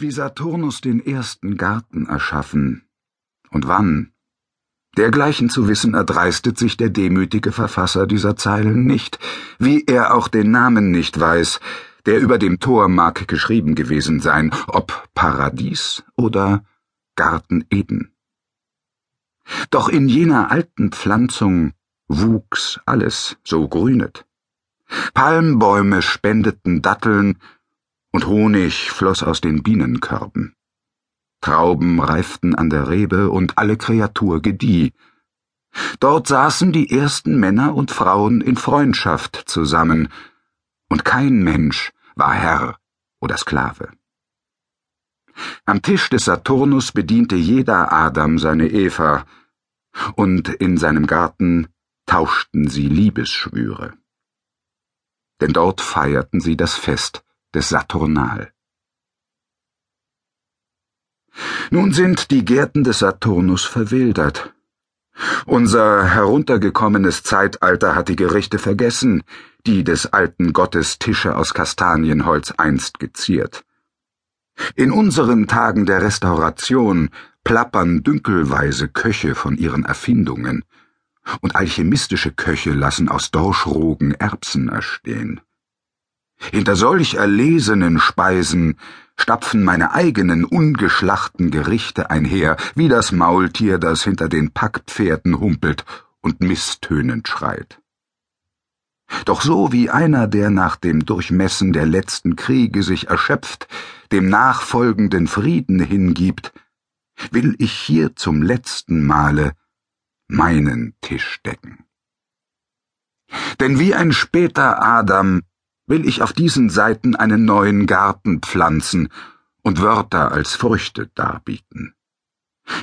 wie Saturnus den ersten Garten erschaffen und wann. Dergleichen zu wissen erdreistet sich der demütige Verfasser dieser Zeilen nicht, wie er auch den Namen nicht weiß, der über dem Tor mag geschrieben gewesen sein, ob Paradies oder Garten Eden. Doch in jener alten Pflanzung wuchs alles so grünet. Palmbäume spendeten Datteln, und Honig floss aus den Bienenkörben. Trauben reiften an der Rebe und alle Kreatur gedieh. Dort saßen die ersten Männer und Frauen in Freundschaft zusammen, und kein Mensch war Herr oder Sklave. Am Tisch des Saturnus bediente jeder Adam seine Eva, und in seinem Garten tauschten sie Liebesschwüre. Denn dort feierten sie das Fest des Saturnal. Nun sind die Gärten des Saturnus verwildert. Unser heruntergekommenes Zeitalter hat die Gerichte vergessen, die des alten Gottes Tische aus Kastanienholz einst geziert. In unseren Tagen der Restauration plappern dünkelweise Köche von ihren Erfindungen, und alchemistische Köche lassen aus Dorschrogen Erbsen erstehen. Hinter solch erlesenen Speisen stapfen meine eigenen ungeschlachten Gerichte einher, wie das Maultier, das hinter den Packpferden humpelt und misstönend schreit. Doch so wie einer, der nach dem Durchmessen der letzten Kriege sich erschöpft, dem nachfolgenden Frieden hingibt, will ich hier zum letzten Male meinen Tisch decken. Denn wie ein später Adam will ich auf diesen Seiten einen neuen Garten pflanzen und Wörter als Früchte darbieten.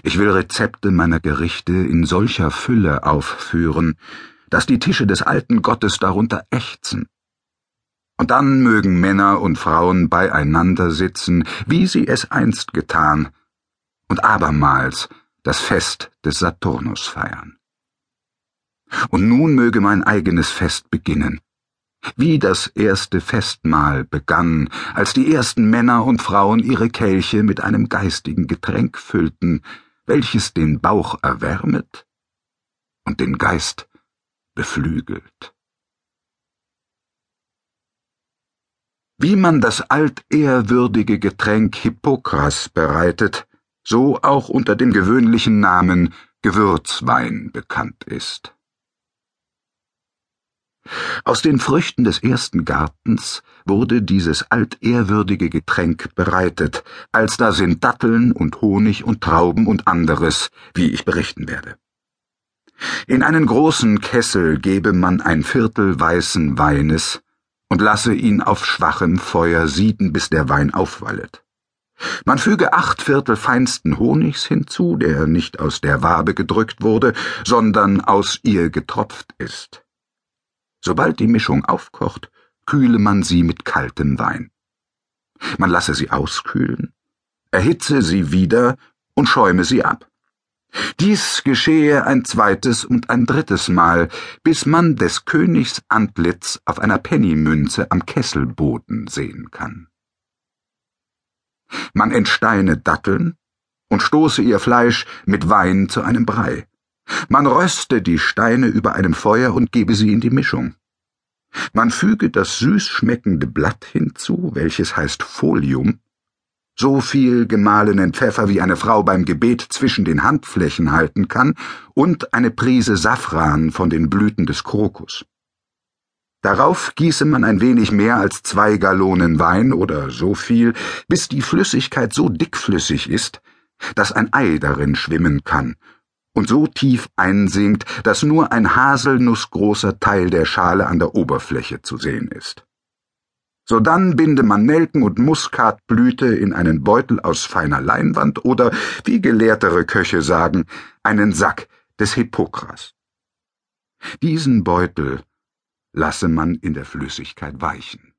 Ich will Rezepte meiner Gerichte in solcher Fülle aufführen, dass die Tische des alten Gottes darunter ächzen. Und dann mögen Männer und Frauen beieinander sitzen, wie sie es einst getan, und abermals das Fest des Saturnus feiern. Und nun möge mein eigenes Fest beginnen, wie das erste Festmahl begann, als die ersten Männer und Frauen ihre Kelche mit einem geistigen Getränk füllten, welches den Bauch erwärmet und den Geist beflügelt. Wie man das altehrwürdige Getränk Hippokras bereitet, so auch unter dem gewöhnlichen Namen Gewürzwein bekannt ist. Aus den Früchten des ersten Gartens wurde dieses altehrwürdige Getränk bereitet, als da sind Datteln und Honig und Trauben und anderes, wie ich berichten werde. In einen großen Kessel gebe man ein Viertel weißen Weines und lasse ihn auf schwachem Feuer sieden, bis der Wein aufwallet. Man füge acht Viertel feinsten Honigs hinzu, der nicht aus der Wabe gedrückt wurde, sondern aus ihr getropft ist. Sobald die Mischung aufkocht, kühle man sie mit kaltem Wein. Man lasse sie auskühlen, erhitze sie wieder und schäume sie ab. Dies geschehe ein zweites und ein drittes Mal, bis man des Königs Antlitz auf einer Pennymünze am Kesselboden sehen kann. Man entsteine Datteln und stoße ihr Fleisch mit Wein zu einem Brei. Man röste die Steine über einem Feuer und gebe sie in die Mischung. Man füge das süß schmeckende Blatt hinzu, welches heißt Folium, so viel gemahlenen Pfeffer wie eine Frau beim Gebet zwischen den Handflächen halten kann, und eine Prise Safran von den Blüten des Krokus. Darauf gieße man ein wenig mehr als zwei Gallonen Wein oder so viel, bis die Flüssigkeit so dickflüssig ist, dass ein Ei darin schwimmen kann und so tief einsinkt, dass nur ein haselnussgroßer Teil der Schale an der Oberfläche zu sehen ist. Sodann binde man Nelken und Muskatblüte in einen Beutel aus feiner Leinwand oder, wie gelehrtere Köche sagen, einen Sack des Hippokras. Diesen Beutel lasse man in der Flüssigkeit weichen.